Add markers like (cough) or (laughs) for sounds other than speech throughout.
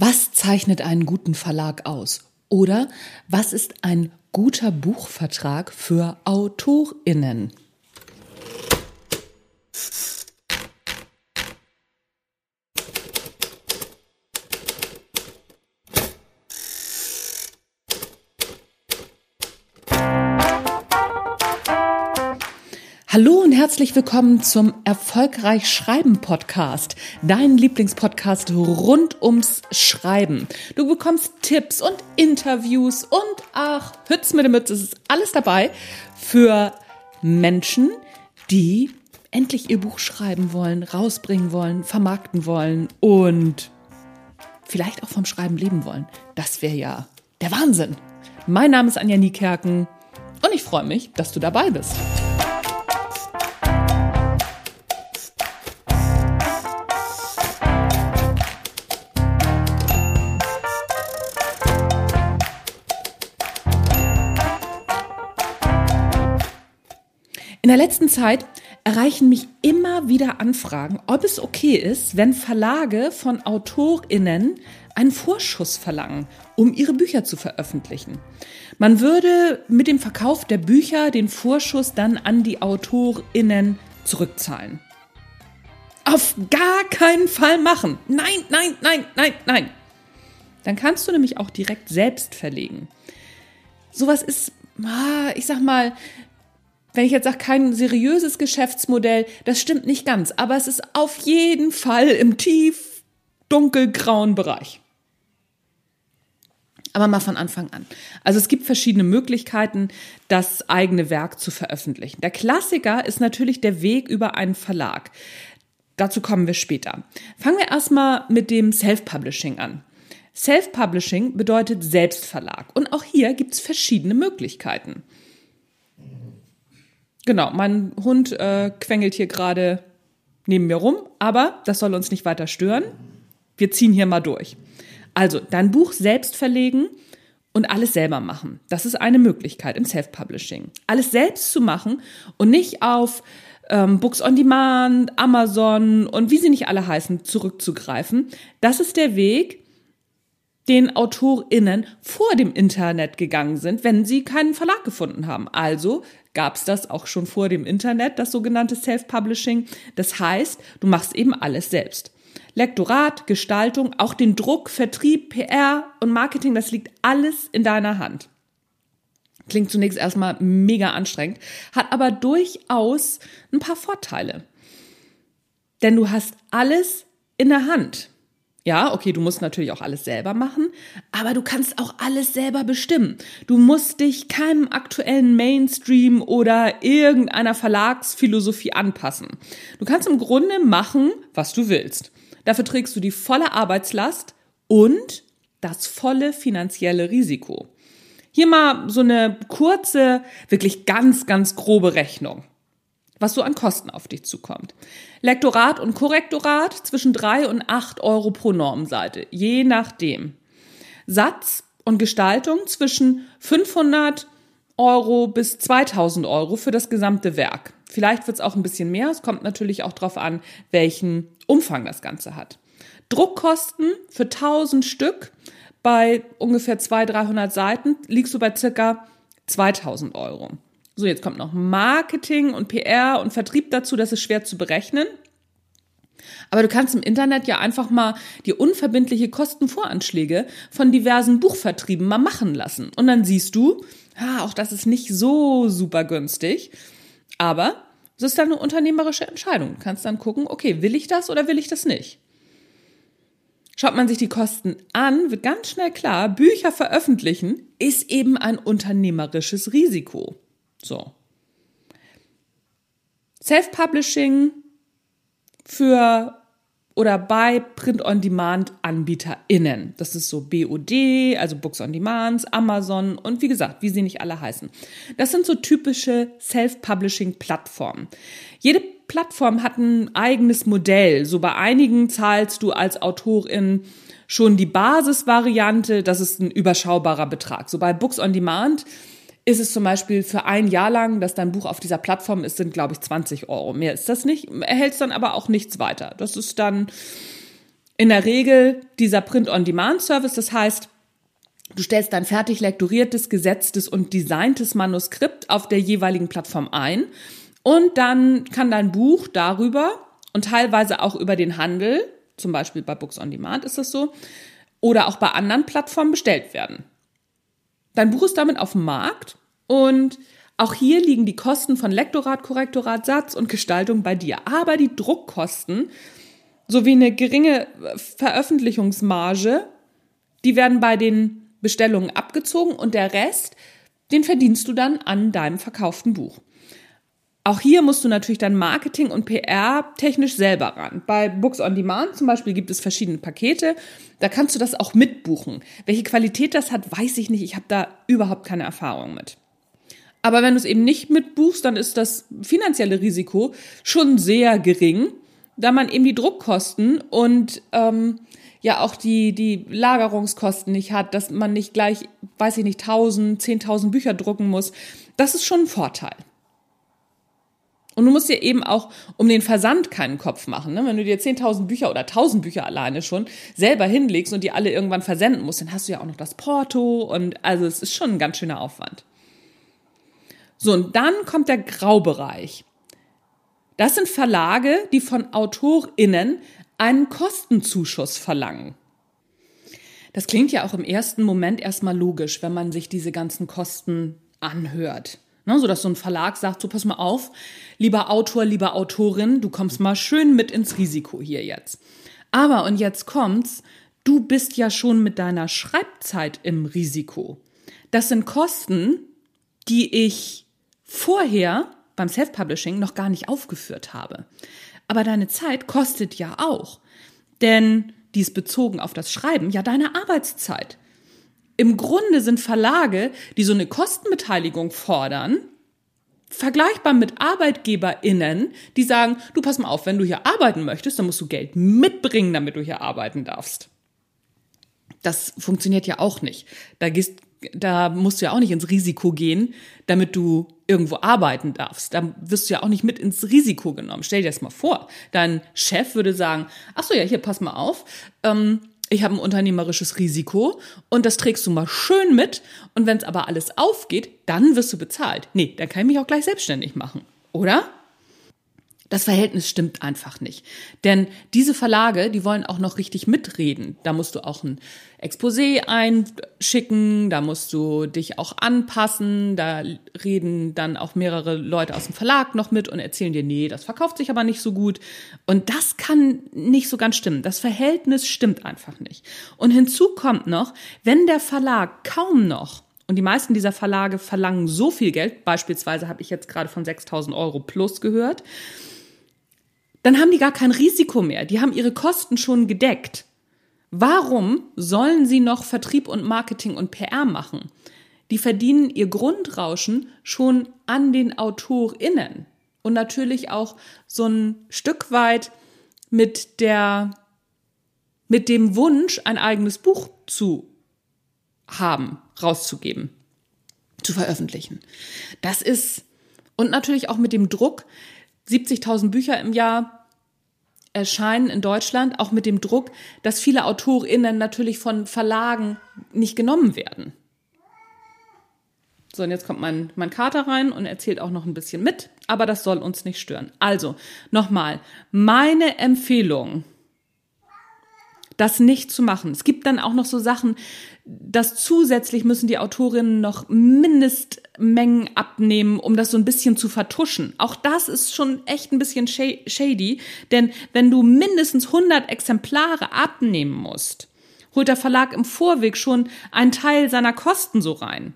Was zeichnet einen guten Verlag aus? Oder was ist ein guter Buchvertrag für Autorinnen? Hallo und herzlich willkommen zum Erfolgreich Schreiben Podcast, dein Lieblingspodcast rund ums Schreiben. Du bekommst Tipps und Interviews und ach, Hütz mit der Mütze, es ist alles dabei für Menschen, die endlich ihr Buch schreiben wollen, rausbringen wollen, vermarkten wollen und vielleicht auch vom Schreiben leben wollen. Das wäre ja der Wahnsinn. Mein Name ist Anja Niekerken und ich freue mich, dass du dabei bist. In der letzten Zeit erreichen mich immer wieder Anfragen, ob es okay ist, wenn Verlage von AutorInnen einen Vorschuss verlangen, um ihre Bücher zu veröffentlichen. Man würde mit dem Verkauf der Bücher den Vorschuss dann an die AutorInnen zurückzahlen. Auf gar keinen Fall machen. Nein, nein, nein, nein, nein. Dann kannst du nämlich auch direkt selbst verlegen. Sowas ist, ah, ich sag mal, wenn ich jetzt sage, kein seriöses Geschäftsmodell, das stimmt nicht ganz, aber es ist auf jeden Fall im tief dunkelgrauen Bereich. Aber mal von Anfang an. Also es gibt verschiedene Möglichkeiten, das eigene Werk zu veröffentlichen. Der Klassiker ist natürlich der Weg über einen Verlag. Dazu kommen wir später. Fangen wir erstmal mit dem Self-Publishing an. Self-Publishing bedeutet Selbstverlag. Und auch hier gibt es verschiedene Möglichkeiten. Genau, mein Hund äh, quengelt hier gerade neben mir rum, aber das soll uns nicht weiter stören. Wir ziehen hier mal durch. Also, dein Buch selbst verlegen und alles selber machen. Das ist eine Möglichkeit im Self-Publishing. Alles selbst zu machen und nicht auf ähm, Books on Demand, Amazon und wie sie nicht alle heißen, zurückzugreifen. Das ist der Weg, den AutorInnen vor dem Internet gegangen sind, wenn sie keinen Verlag gefunden haben. Also gab es das auch schon vor dem Internet, das sogenannte Self-Publishing. Das heißt, du machst eben alles selbst. Lektorat, Gestaltung, auch den Druck, Vertrieb, PR und Marketing, das liegt alles in deiner Hand. Klingt zunächst erstmal mega anstrengend, hat aber durchaus ein paar Vorteile. Denn du hast alles in der Hand. Ja, okay, du musst natürlich auch alles selber machen, aber du kannst auch alles selber bestimmen. Du musst dich keinem aktuellen Mainstream oder irgendeiner Verlagsphilosophie anpassen. Du kannst im Grunde machen, was du willst. Dafür trägst du die volle Arbeitslast und das volle finanzielle Risiko. Hier mal so eine kurze, wirklich ganz, ganz grobe Rechnung was so an Kosten auf dich zukommt. Lektorat und Korrektorat zwischen drei und acht Euro pro Normseite, je nachdem. Satz und Gestaltung zwischen 500 Euro bis 2000 Euro für das gesamte Werk. Vielleicht wird es auch ein bisschen mehr. Es kommt natürlich auch darauf an, welchen Umfang das Ganze hat. Druckkosten für 1000 Stück bei ungefähr 200, 300 Seiten liegst du bei circa 2000 Euro. So, jetzt kommt noch Marketing und PR und Vertrieb dazu, das ist schwer zu berechnen. Aber du kannst im Internet ja einfach mal die unverbindliche Kostenvoranschläge von diversen Buchvertrieben mal machen lassen. Und dann siehst du, ja, auch das ist nicht so super günstig. Aber es ist dann eine unternehmerische Entscheidung. Du kannst dann gucken, okay, will ich das oder will ich das nicht? Schaut man sich die Kosten an, wird ganz schnell klar, Bücher veröffentlichen ist eben ein unternehmerisches Risiko. So. Self-Publishing für oder bei Print-on-Demand-AnbieterInnen. Das ist so BOD, also Books on Demand, Amazon und wie gesagt, wie sie nicht alle heißen. Das sind so typische Self-Publishing-Plattformen. Jede Plattform hat ein eigenes Modell. So bei einigen zahlst du als Autorin schon die Basisvariante, das ist ein überschaubarer Betrag. So bei Books on Demand ist es zum Beispiel für ein Jahr lang, dass dein Buch auf dieser Plattform ist, sind, glaube ich, 20 Euro. Mehr ist das nicht. Erhältst dann aber auch nichts weiter. Das ist dann In der Regel dieser Print-on-Demand-Service, das heißt, Du stellst dein fertig lektoriertes, gesetztes und designtes Manuskript auf der jeweiligen Plattform ein und dann kann dein Buch darüber und teilweise auch über den Handel, zum Beispiel bei Books on Demand ist das so, oder auch bei anderen Plattformen bestellt werden. Dein Buch ist damit auf dem Markt und auch hier liegen die Kosten von Lektorat, Korrektorat, Satz und Gestaltung bei dir. Aber die Druckkosten sowie eine geringe Veröffentlichungsmarge, die werden bei den Bestellungen abgezogen und der Rest, den verdienst du dann an deinem verkauften Buch. Auch hier musst du natürlich dann Marketing und PR technisch selber ran. Bei Books on Demand zum Beispiel gibt es verschiedene Pakete. Da kannst du das auch mitbuchen. Welche Qualität das hat, weiß ich nicht. Ich habe da überhaupt keine Erfahrung mit. Aber wenn du es eben nicht mitbuchst, dann ist das finanzielle Risiko schon sehr gering, da man eben die Druckkosten und ähm, ja auch die, die Lagerungskosten nicht hat, dass man nicht gleich, weiß ich nicht, 1000, 10.000 Bücher drucken muss. Das ist schon ein Vorteil. Und du musst dir eben auch um den Versand keinen Kopf machen. Ne? Wenn du dir 10.000 Bücher oder 1.000 Bücher alleine schon selber hinlegst und die alle irgendwann versenden musst, dann hast du ja auch noch das Porto und also es ist schon ein ganz schöner Aufwand. So, und dann kommt der Graubereich. Das sind Verlage, die von AutorInnen einen Kostenzuschuss verlangen. Das klingt ja auch im ersten Moment erstmal logisch, wenn man sich diese ganzen Kosten anhört. Ne, so dass so ein Verlag sagt, so pass mal auf, lieber Autor, lieber Autorin, du kommst mal schön mit ins Risiko hier jetzt. Aber, und jetzt kommt's, du bist ja schon mit deiner Schreibzeit im Risiko. Das sind Kosten, die ich vorher beim Self-Publishing noch gar nicht aufgeführt habe. Aber deine Zeit kostet ja auch. Denn dies bezogen auf das Schreiben ja deine Arbeitszeit. Im Grunde sind Verlage, die so eine Kostenbeteiligung fordern, vergleichbar mit ArbeitgeberInnen, die sagen, du pass mal auf, wenn du hier arbeiten möchtest, dann musst du Geld mitbringen, damit du hier arbeiten darfst. Das funktioniert ja auch nicht. Da gehst, da musst du ja auch nicht ins Risiko gehen, damit du irgendwo arbeiten darfst. Da wirst du ja auch nicht mit ins Risiko genommen. Stell dir das mal vor. Dein Chef würde sagen, ach so, ja, hier, pass mal auf. Ähm, ich habe ein unternehmerisches Risiko und das trägst du mal schön mit. Und wenn es aber alles aufgeht, dann wirst du bezahlt. Nee, dann kann ich mich auch gleich selbstständig machen. Oder? Das Verhältnis stimmt einfach nicht. Denn diese Verlage, die wollen auch noch richtig mitreden. Da musst du auch ein Exposé einschicken, da musst du dich auch anpassen, da reden dann auch mehrere Leute aus dem Verlag noch mit und erzählen dir, nee, das verkauft sich aber nicht so gut. Und das kann nicht so ganz stimmen. Das Verhältnis stimmt einfach nicht. Und hinzu kommt noch, wenn der Verlag kaum noch und die meisten dieser Verlage verlangen so viel Geld, beispielsweise habe ich jetzt gerade von 6000 Euro plus gehört, dann haben die gar kein Risiko mehr. Die haben ihre Kosten schon gedeckt. Warum sollen sie noch Vertrieb und Marketing und PR machen? Die verdienen ihr Grundrauschen schon an den AutorInnen und natürlich auch so ein Stück weit mit der, mit dem Wunsch, ein eigenes Buch zu haben, rauszugeben, zu veröffentlichen. Das ist, und natürlich auch mit dem Druck, 70.000 Bücher im Jahr erscheinen in Deutschland, auch mit dem Druck, dass viele AutorInnen natürlich von Verlagen nicht genommen werden. So, und jetzt kommt mein, mein Kater rein und erzählt auch noch ein bisschen mit, aber das soll uns nicht stören. Also, nochmal, meine Empfehlung, das nicht zu machen. Es gibt dann auch noch so Sachen, dass zusätzlich müssen die Autorinnen noch Mindestmengen abnehmen, um das so ein bisschen zu vertuschen. Auch das ist schon echt ein bisschen shady, denn wenn du mindestens 100 Exemplare abnehmen musst, holt der Verlag im Vorweg schon einen Teil seiner Kosten so rein.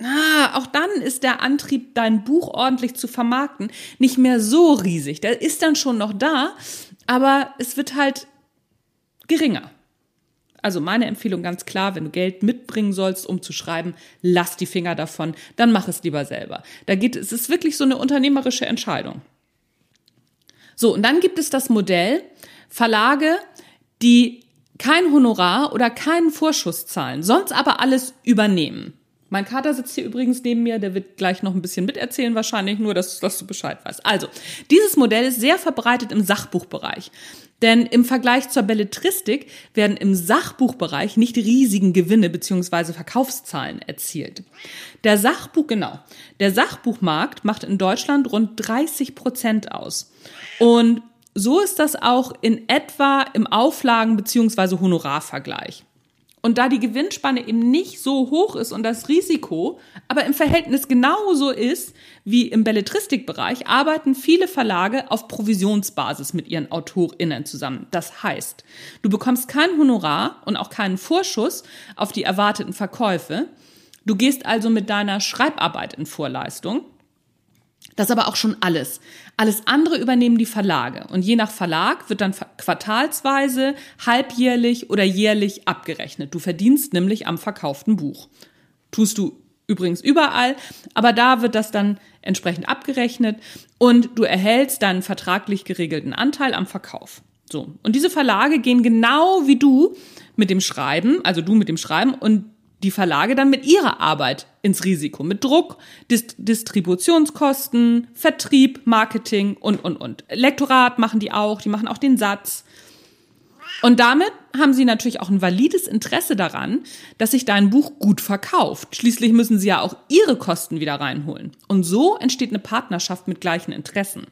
Ah, auch dann ist der Antrieb, dein Buch ordentlich zu vermarkten, nicht mehr so riesig. Der ist dann schon noch da, aber es wird halt geringer. Also meine Empfehlung ganz klar, wenn du Geld mitbringen sollst, um zu schreiben, lass die Finger davon, dann mach es lieber selber. Da geht es ist wirklich so eine unternehmerische Entscheidung. So, und dann gibt es das Modell Verlage, die kein Honorar oder keinen Vorschuss zahlen, sonst aber alles übernehmen. Mein Kater sitzt hier übrigens neben mir, der wird gleich noch ein bisschen miterzählen wahrscheinlich, nur dass, dass du Bescheid weißt. Also, dieses Modell ist sehr verbreitet im Sachbuchbereich. Denn im Vergleich zur Belletristik werden im Sachbuchbereich nicht riesigen Gewinne beziehungsweise Verkaufszahlen erzielt. Der Sachbuch, genau, der Sachbuchmarkt macht in Deutschland rund 30 Prozent aus. Und so ist das auch in etwa im Auflagen- beziehungsweise Honorarvergleich. Und da die Gewinnspanne eben nicht so hoch ist und das Risiko aber im Verhältnis genauso ist wie im Belletristikbereich, arbeiten viele Verlage auf Provisionsbasis mit ihren AutorInnen zusammen. Das heißt, du bekommst kein Honorar und auch keinen Vorschuss auf die erwarteten Verkäufe. Du gehst also mit deiner Schreibarbeit in Vorleistung das aber auch schon alles. Alles andere übernehmen die Verlage. Und je nach Verlag wird dann quartalsweise, halbjährlich oder jährlich abgerechnet. Du verdienst nämlich am verkauften Buch. Tust du übrigens überall, aber da wird das dann entsprechend abgerechnet und du erhältst deinen vertraglich geregelten Anteil am Verkauf. So. Und diese Verlage gehen genau wie du mit dem Schreiben, also du mit dem Schreiben und die Verlage dann mit ihrer Arbeit ins Risiko, mit Druck, Dist Distributionskosten, Vertrieb, Marketing und, und, und. Lektorat machen die auch, die machen auch den Satz. Und damit haben sie natürlich auch ein valides Interesse daran, dass sich dein Buch gut verkauft. Schließlich müssen sie ja auch ihre Kosten wieder reinholen. Und so entsteht eine Partnerschaft mit gleichen Interessen.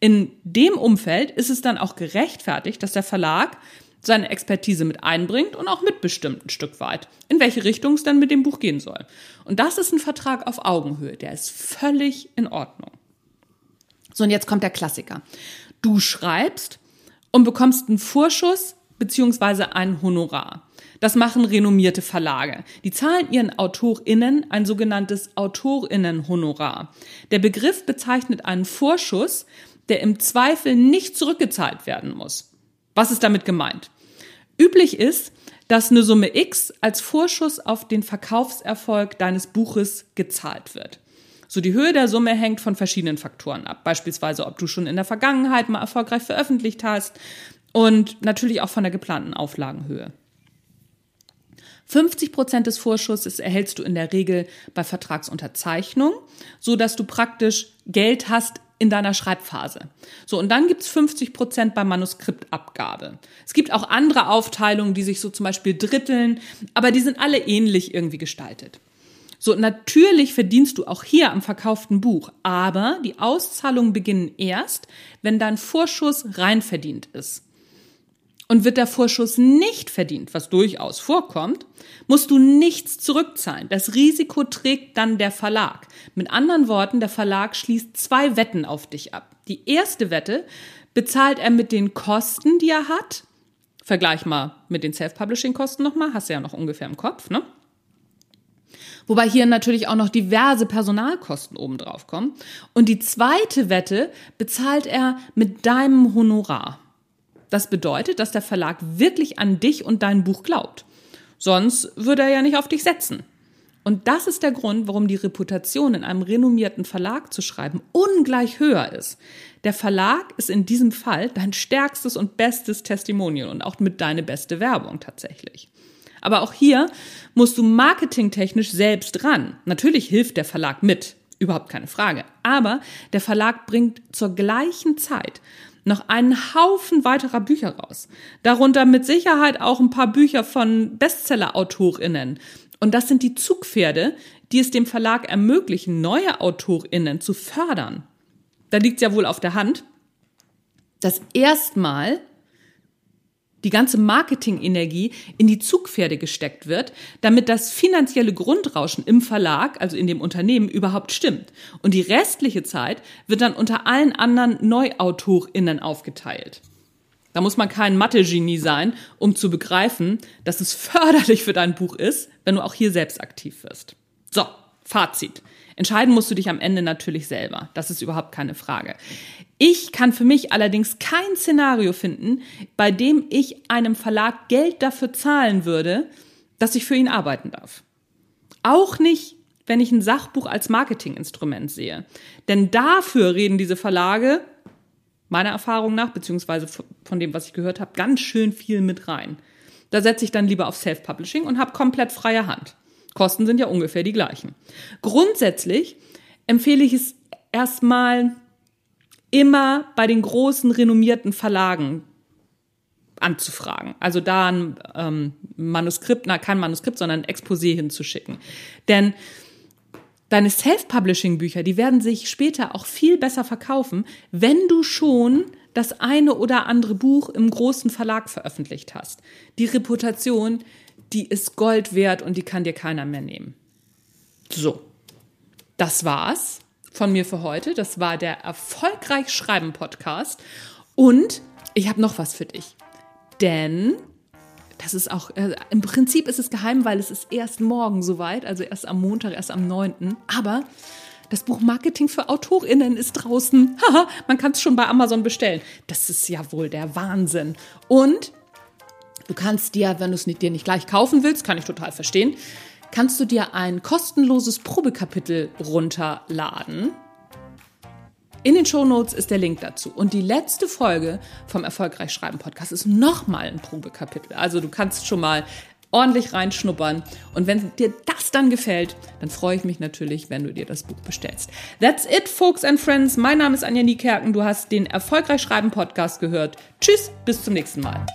In dem Umfeld ist es dann auch gerechtfertigt, dass der Verlag seine Expertise mit einbringt und auch mitbestimmt ein Stück weit, in welche Richtung es dann mit dem Buch gehen soll. Und das ist ein Vertrag auf Augenhöhe, der ist völlig in Ordnung. So, und jetzt kommt der Klassiker. Du schreibst und bekommst einen Vorschuss beziehungsweise ein Honorar. Das machen renommierte Verlage. Die zahlen ihren AutorInnen ein sogenanntes AutorInnen-Honorar. Der Begriff bezeichnet einen Vorschuss, der im Zweifel nicht zurückgezahlt werden muss. Was ist damit gemeint? Üblich ist, dass eine Summe X als Vorschuss auf den Verkaufserfolg deines Buches gezahlt wird. So die Höhe der Summe hängt von verschiedenen Faktoren ab. Beispielsweise, ob du schon in der Vergangenheit mal erfolgreich veröffentlicht hast und natürlich auch von der geplanten Auflagenhöhe. 50 Prozent des Vorschusses erhältst du in der Regel bei Vertragsunterzeichnung, so dass du praktisch Geld hast in deiner Schreibphase. So, und dann gibt's 50 Prozent bei Manuskriptabgabe. Es gibt auch andere Aufteilungen, die sich so zum Beispiel dritteln, aber die sind alle ähnlich irgendwie gestaltet. So, natürlich verdienst du auch hier am verkauften Buch, aber die Auszahlungen beginnen erst, wenn dein Vorschuss rein verdient ist. Und wird der Vorschuss nicht verdient, was durchaus vorkommt, musst du nichts zurückzahlen. Das Risiko trägt dann der Verlag. Mit anderen Worten, der Verlag schließt zwei Wetten auf dich ab. Die erste Wette bezahlt er mit den Kosten, die er hat. Vergleich mal mit den Self-Publishing-Kosten nochmal, hast du ja noch ungefähr im Kopf, ne? Wobei hier natürlich auch noch diverse Personalkosten obendrauf kommen. Und die zweite Wette bezahlt er mit deinem Honorar. Das bedeutet, dass der Verlag wirklich an dich und dein Buch glaubt. Sonst würde er ja nicht auf dich setzen. Und das ist der Grund, warum die Reputation in einem renommierten Verlag zu schreiben ungleich höher ist. Der Verlag ist in diesem Fall dein stärkstes und bestes Testimonial und auch mit deine beste Werbung tatsächlich. Aber auch hier musst du marketingtechnisch selbst ran. Natürlich hilft der Verlag mit, überhaupt keine Frage. Aber der Verlag bringt zur gleichen Zeit noch einen Haufen weiterer Bücher raus. Darunter mit Sicherheit auch ein paar Bücher von Bestseller-AutorInnen. Und das sind die Zugpferde, die es dem Verlag ermöglichen, neue AutorInnen zu fördern. Da liegt ja wohl auf der Hand, dass erstmal die ganze Marketingenergie in die Zugpferde gesteckt wird, damit das finanzielle Grundrauschen im Verlag, also in dem Unternehmen, überhaupt stimmt. Und die restliche Zeit wird dann unter allen anderen NeuautorInnen aufgeteilt. Da muss man kein Mathe-Genie sein, um zu begreifen, dass es förderlich für dein Buch ist, wenn du auch hier selbst aktiv wirst. So, Fazit. Entscheiden musst du dich am Ende natürlich selber. Das ist überhaupt keine Frage. Ich kann für mich allerdings kein Szenario finden, bei dem ich einem Verlag Geld dafür zahlen würde, dass ich für ihn arbeiten darf. Auch nicht, wenn ich ein Sachbuch als Marketinginstrument sehe. Denn dafür reden diese Verlage, meiner Erfahrung nach, beziehungsweise von dem, was ich gehört habe, ganz schön viel mit rein. Da setze ich dann lieber auf Self-Publishing und habe komplett freie Hand Kosten sind ja ungefähr die gleichen. Grundsätzlich empfehle ich es erstmal immer bei den großen renommierten Verlagen anzufragen. Also da ein ähm, Manuskript, na kein Manuskript, sondern ein Exposé hinzuschicken. Denn deine Self-Publishing-Bücher, die werden sich später auch viel besser verkaufen, wenn du schon das eine oder andere Buch im großen Verlag veröffentlicht hast. Die Reputation, die ist Gold wert und die kann dir keiner mehr nehmen. So, das war's von mir für heute. Das war der Erfolgreich Schreiben Podcast. Und ich habe noch was für dich. Denn das ist auch, äh, im Prinzip ist es geheim, weil es ist erst morgen soweit, also erst am Montag, erst am 9. Aber das Buch Marketing für AutorInnen ist draußen. (laughs) Haha, man kann es schon bei Amazon bestellen. Das ist ja wohl der Wahnsinn. Und du kannst dir, wenn du es dir nicht gleich kaufen willst, kann ich total verstehen, kannst du dir ein kostenloses Probekapitel runterladen. In den Shownotes ist der Link dazu. Und die letzte Folge vom Erfolgreich Schreiben Podcast ist nochmal ein Probekapitel. Also du kannst schon mal ordentlich reinschnuppern. Und wenn dir das dann gefällt, dann freue ich mich natürlich, wenn du dir das Buch bestellst. That's it, folks and friends. Mein Name ist Anja Niekerken. Du hast den Erfolgreich Schreiben Podcast gehört. Tschüss, bis zum nächsten Mal.